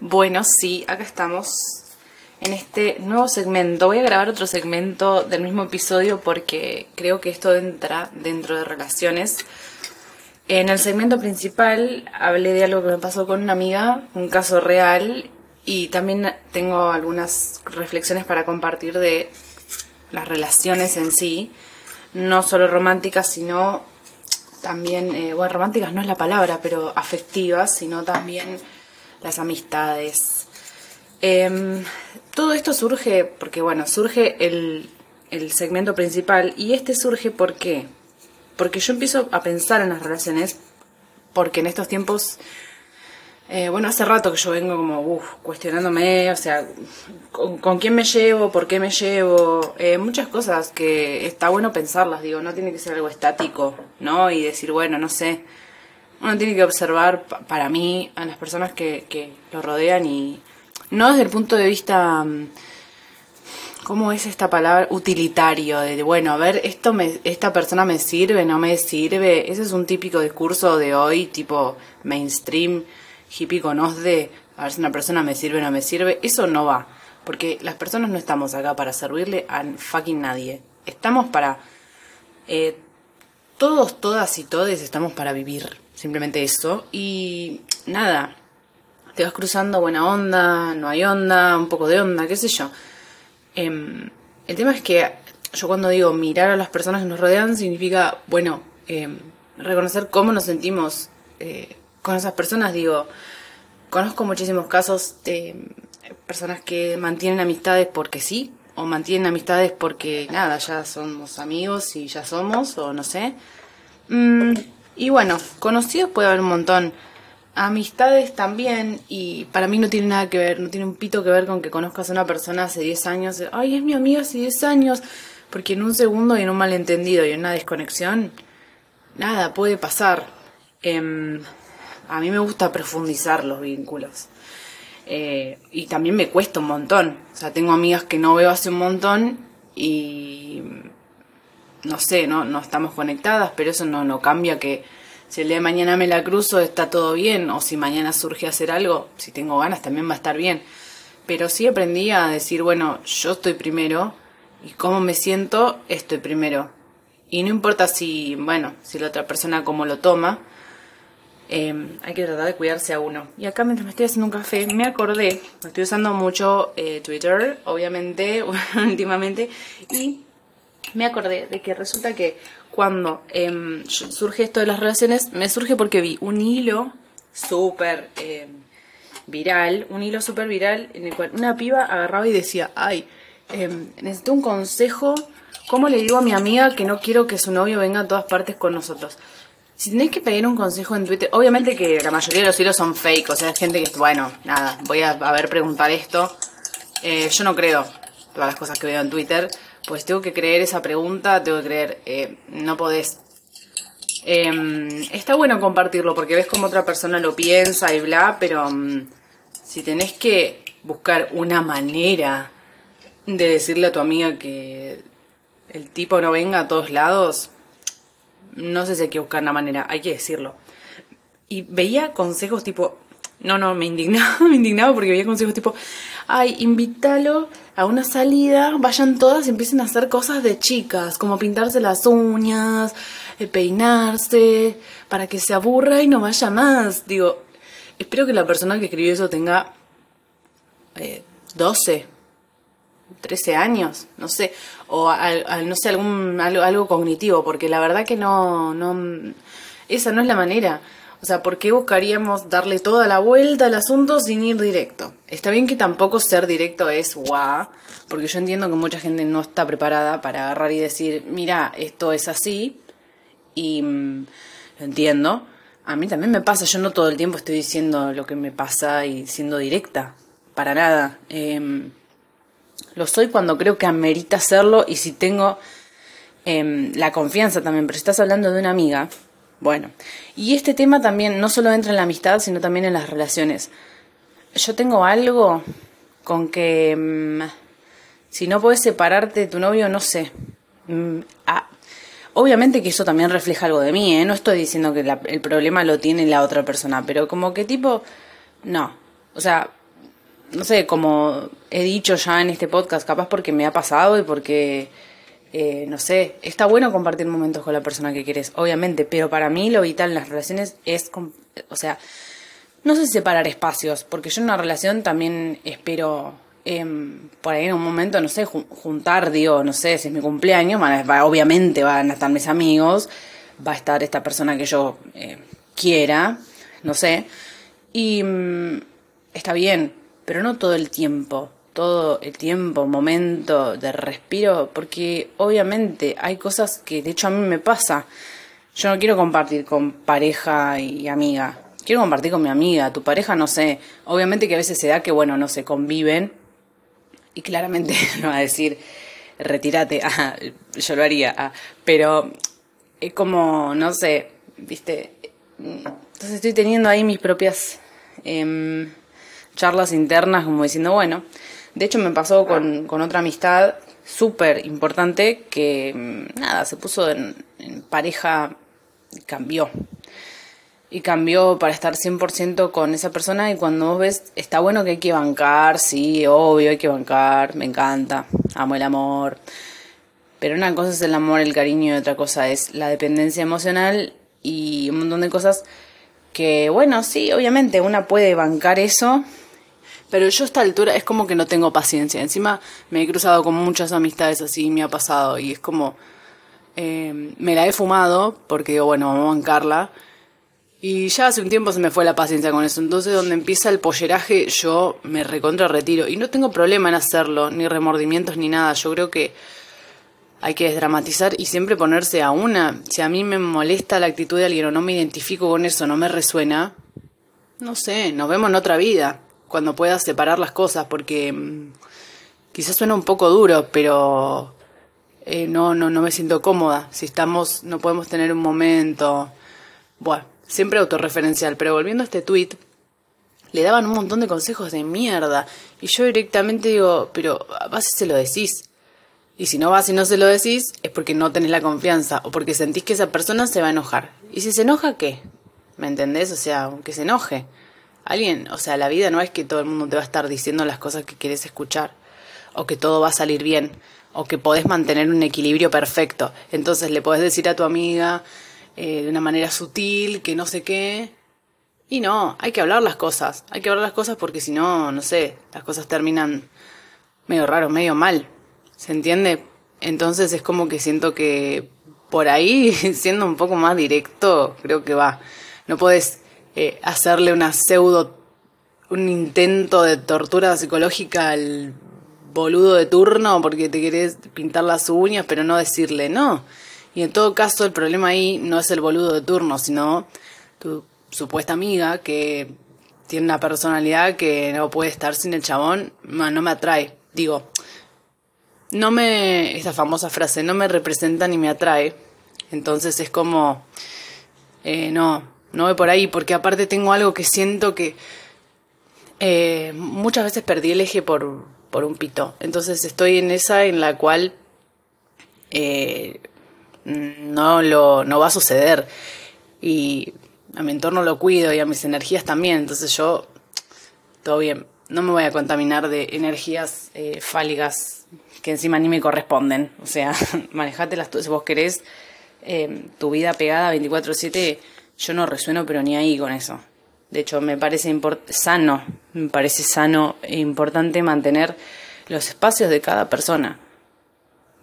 Bueno, sí, acá estamos en este nuevo segmento. Voy a grabar otro segmento del mismo episodio porque creo que esto entra dentro de relaciones. En el segmento principal hablé de algo que me pasó con una amiga, un caso real, y también tengo algunas reflexiones para compartir de las relaciones en sí, no solo románticas, sino también, eh, bueno, románticas no es la palabra, pero afectivas, sino también las amistades. Em, todo esto surge porque, bueno, surge el, el segmento principal y este surge porque, porque yo empiezo a pensar en las relaciones, porque en estos tiempos eh, bueno, hace rato que yo vengo como, uff, cuestionándome, o sea, con, quién me llevo, por qué me llevo, eh, muchas cosas que está bueno pensarlas, digo, no tiene que ser algo estático, ¿no? Y decir, bueno, no sé, uno tiene que observar para mí a las personas que, lo rodean y no desde el punto de vista, mm, ¿cómo es esta palabra? Utilitario, de, bueno, a ver, esto me, esta persona me sirve, no me sirve, ese es un típico discurso de hoy, tipo mainstream hippie de a ver si una persona me sirve o no me sirve, eso no va. Porque las personas no estamos acá para servirle a fucking nadie. Estamos para... Eh, todos, todas y todes estamos para vivir. Simplemente eso. Y nada. Te vas cruzando buena onda, no hay onda, un poco de onda, qué sé yo. Em, el tema es que yo cuando digo mirar a las personas que nos rodean significa, bueno, em, reconocer cómo nos sentimos eh, con esas personas, digo, conozco muchísimos casos de personas que mantienen amistades porque sí, o mantienen amistades porque nada, ya somos amigos y ya somos, o no sé. Mm, y bueno, conocidos puede haber un montón. Amistades también, y para mí no tiene nada que ver, no tiene un pito que ver con que conozcas a una persona hace 10 años, ay, es mi amiga hace 10 años, porque en un segundo y en un malentendido y en una desconexión, nada, puede pasar. Eh, a mí me gusta profundizar los vínculos. Eh, y también me cuesta un montón. O sea, tengo amigas que no veo hace un montón y no sé, no, no estamos conectadas, pero eso no, no cambia que si el día de mañana me la cruzo está todo bien, o si mañana surge hacer algo, si tengo ganas también va a estar bien. Pero sí aprendí a decir, bueno, yo estoy primero y cómo me siento, estoy primero. Y no importa si, bueno, si la otra persona cómo lo toma, Em, hay que tratar de cuidarse a uno. Y acá mientras me estoy haciendo un café, me acordé, estoy usando mucho eh, Twitter, obviamente, últimamente, y me acordé de que resulta que cuando em, surge esto de las relaciones, me surge porque vi un hilo súper em, viral, un hilo súper viral en el cual una piba agarraba y decía, ay, necesito un consejo, ¿cómo le digo a mi amiga que no quiero que su novio venga a todas partes con nosotros? Si tenéis que pedir un consejo en Twitter, obviamente que la mayoría de los hilos son fake, o sea, hay gente que, bueno, nada, voy a, ver preguntar esto. Eh, yo no creo todas las cosas que veo en Twitter, pues tengo que creer esa pregunta, tengo que creer, eh, no podés. Em, está bueno compartirlo porque ves cómo otra persona lo piensa y bla, pero mm, si tenés que buscar una manera de decirle a tu amiga que el tipo no venga a todos lados, no sé si hay que buscar una manera, hay que decirlo. Y veía consejos tipo, no, no, me indignaba, me indignaba porque veía consejos tipo, ay, invítalo a una salida, vayan todas y empiecen a hacer cosas de chicas, como pintarse las uñas, eh, peinarse, para que se aburra y no vaya más. Digo, espero que la persona que escribió eso tenga eh, 12, 13 años, no sé, o al, no sé, algún, algo, cognitivo, porque la verdad que no, no, esa no es la manera. O sea, ¿por qué buscaríamos darle toda la vuelta al asunto sin ir directo? Está bien que tampoco ser directo es guau, porque yo entiendo que mucha gente no está preparada para agarrar y decir, mira, esto es así, y mm, lo entiendo. A mí también me pasa, yo no todo el tiempo estoy diciendo lo que me pasa y siendo directa, para nada. Eh, lo soy cuando creo que amerita hacerlo y si tengo em, la confianza también, pero si estás hablando de una amiga, bueno. Y este tema también no solo entra en la amistad, sino también en las relaciones. Yo tengo algo con que em, si no puedes separarte de tu novio, no sé. Mm, ah, obviamente que eso también refleja algo de mí, ¿eh? No estoy diciendo que el problema lo tiene la otra persona, pero como que tipo, no. O sea, no sé, como he dicho ya en este podcast, capaz porque me ha pasado y porque, eh, no sé, está bueno compartir momentos con la persona que quieres, obviamente, pero para mí lo vital en las relaciones es, o sea, no sé separar espacios, porque yo en una relación también espero em, por ahí en un momento, no sé, juntar, digo, no sé, si es mi cumpleaños, obviamente van a estar mis amigos, va a estar esta persona que yo eh, quiera, no sé, y mm, está bien, pero no todo el tiempo, todo el tiempo, momento de respiro, porque obviamente hay cosas que de hecho a mí me pasa. Yo no quiero compartir con pareja y amiga, quiero compartir con mi amiga, tu pareja, no sé. Obviamente que a veces se da que, bueno, no se conviven y claramente no va a decir, retírate, yo lo haría, ah, pero es como, no sé, viste. Entonces estoy teniendo ahí mis propias em, charlas internas, como diciendo, bueno, de hecho me pasó con, con otra amistad súper importante que, mm, nada, se puso en, en pareja, cambió. Y cambió para estar 100% con esa persona y cuando vos ves, está bueno que hay que bancar, sí, obvio, hay que bancar, me encanta, amo el amor, pero una cosa es el amor, el cariño y otra cosa es la dependencia emocional y un montón de cosas que, bueno, sí, obviamente una puede bancar eso, pero yo a esta altura es como que no tengo paciencia, encima me he cruzado con muchas amistades así, me ha pasado y es como... Eh, me la he fumado porque digo, bueno, vamos a bancarla y ya hace un tiempo se me fue la paciencia con eso. Entonces, donde empieza el polleraje, yo me recontra retiro. Y no tengo problema en hacerlo, ni remordimientos ni nada. Yo creo que hay que desdramatizar y siempre ponerse a una. Si a mí me molesta la actitud de alguien o no me identifico con eso, no me resuena, no sé, nos vemos en otra vida. Cuando puedas separar las cosas, porque mm, quizás suena un poco duro, pero eh, no, no, no me siento cómoda. Si estamos, no podemos tener un momento. Bueno siempre autorreferencial, pero volviendo a este tweet, le daban un montón de consejos de mierda. Y yo directamente digo, pero vas y se lo decís. Y si no vas y no se lo decís, es porque no tenés la confianza o porque sentís que esa persona se va a enojar. ¿Y si se enoja, qué? ¿Me entendés? O sea, aunque se enoje. Alguien, o sea, la vida no es que todo el mundo te va a estar diciendo las cosas que quieres escuchar. O que todo va a salir bien. O que podés mantener un equilibrio perfecto. Entonces le podés decir a tu amiga, eh, de una manera sutil, que no sé qué. Y no, hay que hablar las cosas, hay que hablar las cosas porque si no, no sé, las cosas terminan medio raro, medio mal. ¿Se entiende? Entonces es como que siento que por ahí, siendo un poco más directo, creo que va. No puedes eh, hacerle una pseudo, un intento de tortura psicológica al boludo de turno porque te querés pintar las uñas, pero no decirle no. Y en todo caso, el problema ahí no es el boludo de turno, sino tu supuesta amiga que tiene una personalidad que no puede estar sin el chabón, no me atrae. Digo, no me. Esta famosa frase, no me representa ni me atrae. Entonces es como. Eh, no, no voy por ahí, porque aparte tengo algo que siento que. Eh, muchas veces perdí el eje por, por un pito. Entonces estoy en esa en la cual. Eh, no, lo, no va a suceder. Y a mi entorno lo cuido y a mis energías también. Entonces yo, todo bien, no me voy a contaminar de energías eh, fálicas que encima ni me corresponden. O sea, manejate tú si vos querés eh, tu vida pegada 24/7. Yo no resueno, pero ni ahí con eso. De hecho, me parece sano, me parece sano e importante mantener los espacios de cada persona.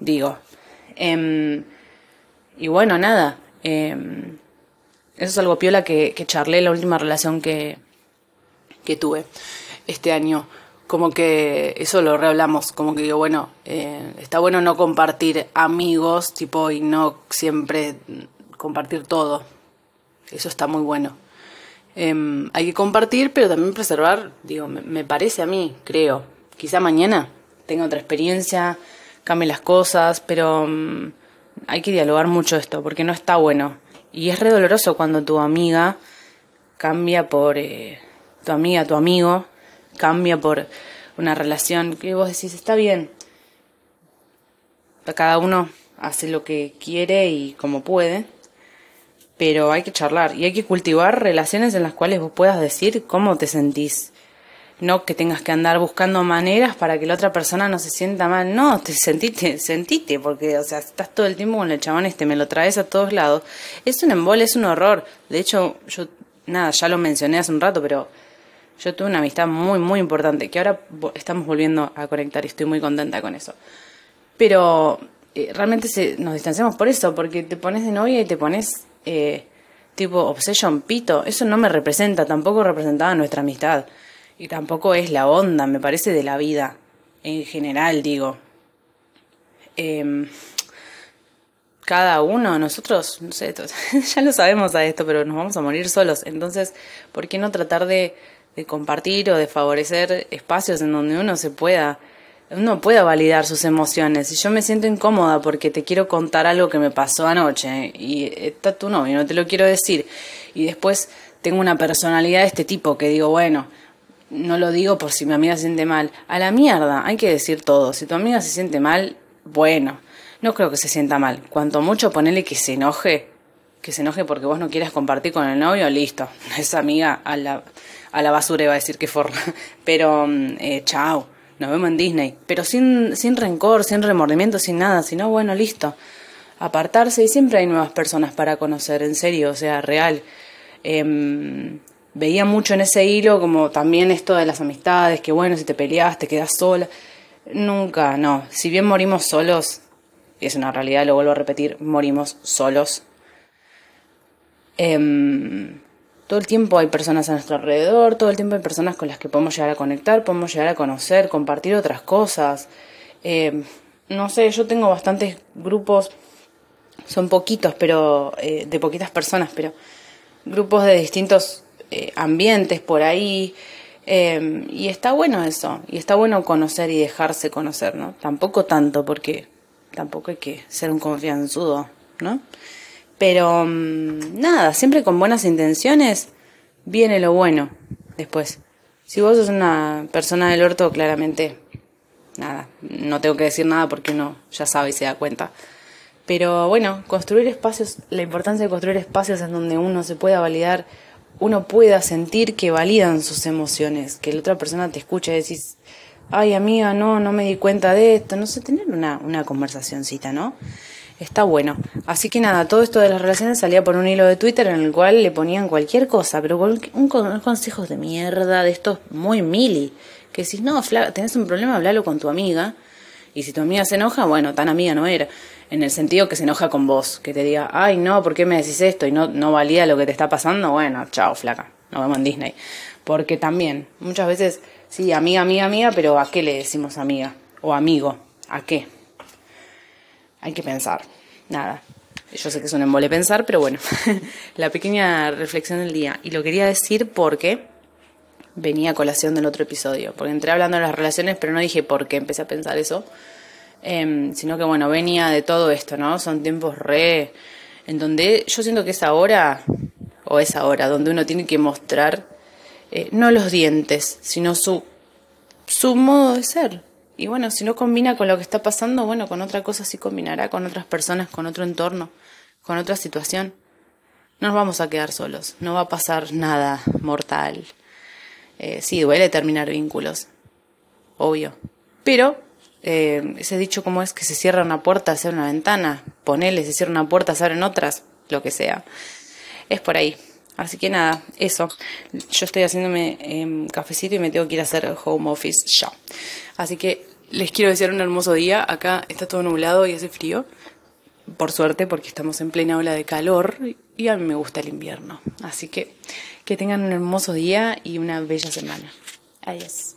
Digo, eh, y bueno, nada. Em, eso es algo piola que, que charlé la última relación que, que tuve este año. Como que eso lo rehablamos, como que digo, bueno, eh, está bueno no compartir amigos, tipo, y no siempre compartir todo. Eso está muy bueno. Em, hay que compartir, pero también preservar, digo, me, parece a mí, creo. Quizá mañana tenga otra experiencia, cambie las cosas, pero mm, hay que dialogar mucho esto, porque no está bueno. Y es re doloroso cuando tu amiga cambia por eh, tu amiga, tu amigo, cambia por una relación que vos decís, está bien. Cada uno hace lo que quiere y como puede, pero hay que charlar y hay que cultivar relaciones en las cuales vos puedas decir cómo te sentís. no que tengas que andar buscando maneras para que la otra persona no se sienta mal. No, te sentiste, sentite, porque, o sea, estás todo el tiempo con el chabón este, me lo traes a todos lados. Es un embole, es un horror. De hecho, yo, nada, ya lo mencioné hace un rato, pero yo tuve una amistad muy, muy importante, que ahora estamos volviendo a conectar y estoy muy contenta con eso. Pero eh, realmente se, nos distanciamos por eso, porque te pones de novia y te pones eh, tipo obsession pito. Eso no me representa, tampoco representaba nuestra amistad. Y tampoco es la onda, me parece, de la vida. En general, digo. Em, cada uno, nosotros, no sé, ya lo sabemos a esto, pero nos vamos a morir solos. Entonces, ¿por qué no tratar de, de compartir o de favorecer espacios en donde uno se pueda, uno pueda validar sus emociones? Y yo me siento incómoda porque te quiero contar algo que me pasó anoche y está tu novio, no te lo quiero decir. Y después tengo una personalidad de este tipo que digo, bueno, no lo digo por si mi amiga se siente mal. A la mierda, hay que decir todo. Si tu amiga se siente mal, bueno, no creo que se sienta mal. Cuanto mucho ponele que se enoje, que se enoje porque vos no quieras compartir con el novio, listo. Esa amiga a la, a la basura iba a decir qué forma. Pero, mm, eh, chao, nos vemos en Disney. Pero sin, sin rencor, sin remordimiento, sin nada, sino bueno, listo. Apartarse y siempre hay nuevas personas para conocer, en serio, o sea, real. Eh, veía mucho en ese hilo como también esto de las amistades, que bueno, si te peleas, te quedas sola. Nunca, no. Si bien morimos solos, es una realidad, lo vuelvo a repetir, morimos solos. Em, todo el tiempo hay personas a nuestro alrededor, todo el tiempo hay personas con las que podemos llegar a conectar, podemos llegar a conocer, compartir otras cosas. Em, no sé, yo tengo bastantes grupos, son poquitos, pero eh, de poquitas personas, pero grupos de distintos eh, ambientes por ahí. Em, y está bueno eso, y está bueno conocer y dejarse conocer, ¿no? Tampoco tanto, porque tampoco hay que ser un confianzudo, ¿no? Pero mm, nada, siempre con buenas intenciones viene lo bueno después. Si vos sos una persona del orto, claramente, nada, no tengo que decir nada porque uno ya sabe y se da cuenta. Pero bueno, construir espacios, la importancia de construir espacios en donde uno se pueda validar uno pueda sentir que validan sus emociones, que la otra persona te escucha y decís, ay amiga, no, no me di cuenta de esto, no sé, tener una, una conversacioncita, ¿no? Está bueno. Así que nada, todo esto de las relaciones salía por un hilo de Twitter en el cual le ponían cualquier cosa, pero con un, consejos de mierda, de estos muy mili, que si no, tenés un problema, hablalo con tu amiga, y si tu amiga se enoja, bueno, tan amiga no era en el sentido que se enoja con vos, que te diga, ay no, ¿por qué me decís esto? Y no, no valía lo que te está pasando, bueno, chao, flaca, nos vemos en Disney. Porque también, muchas veces, sí, amiga, amiga, amiga, pero ¿a qué le decimos amiga? O amigo, ¿a qué? Hay que pensar, nada. Yo sé que es un embole pensar, pero bueno, la pequeña reflexión del día. Y lo quería decir porque venía a colación del otro episodio, porque entré hablando de las relaciones, pero no dije por qué empecé a pensar eso Em, sino que bueno, venía de todo esto, ¿no? Son tiempos re... en donde yo siento que es ahora, o es ahora, donde uno tiene que mostrar eh, no los dientes, sino su, su modo de ser. Y bueno, si no combina con lo que está pasando, bueno, con otra cosa sí combinará, con otras personas, con otro entorno, con otra situación. No nos vamos a quedar solos, no va a pasar nada mortal. Eh, sí, duele terminar vínculos, obvio. Pero eh, ese dicho como es que se cierra una puerta, se abre una ventana, ponele, se cierra una puerta, se abren otras, lo que sea. Es por ahí. Así que nada, eso. Yo estoy haciéndome eh, cafecito y me tengo que ir a hacer home office ya. Así que les quiero desear un hermoso día. Acá está todo nublado y hace frío. Por suerte, porque estamos en plena ola de calor y a mí me gusta el invierno. Así que que tengan un hermoso día y una bella semana. Adiós.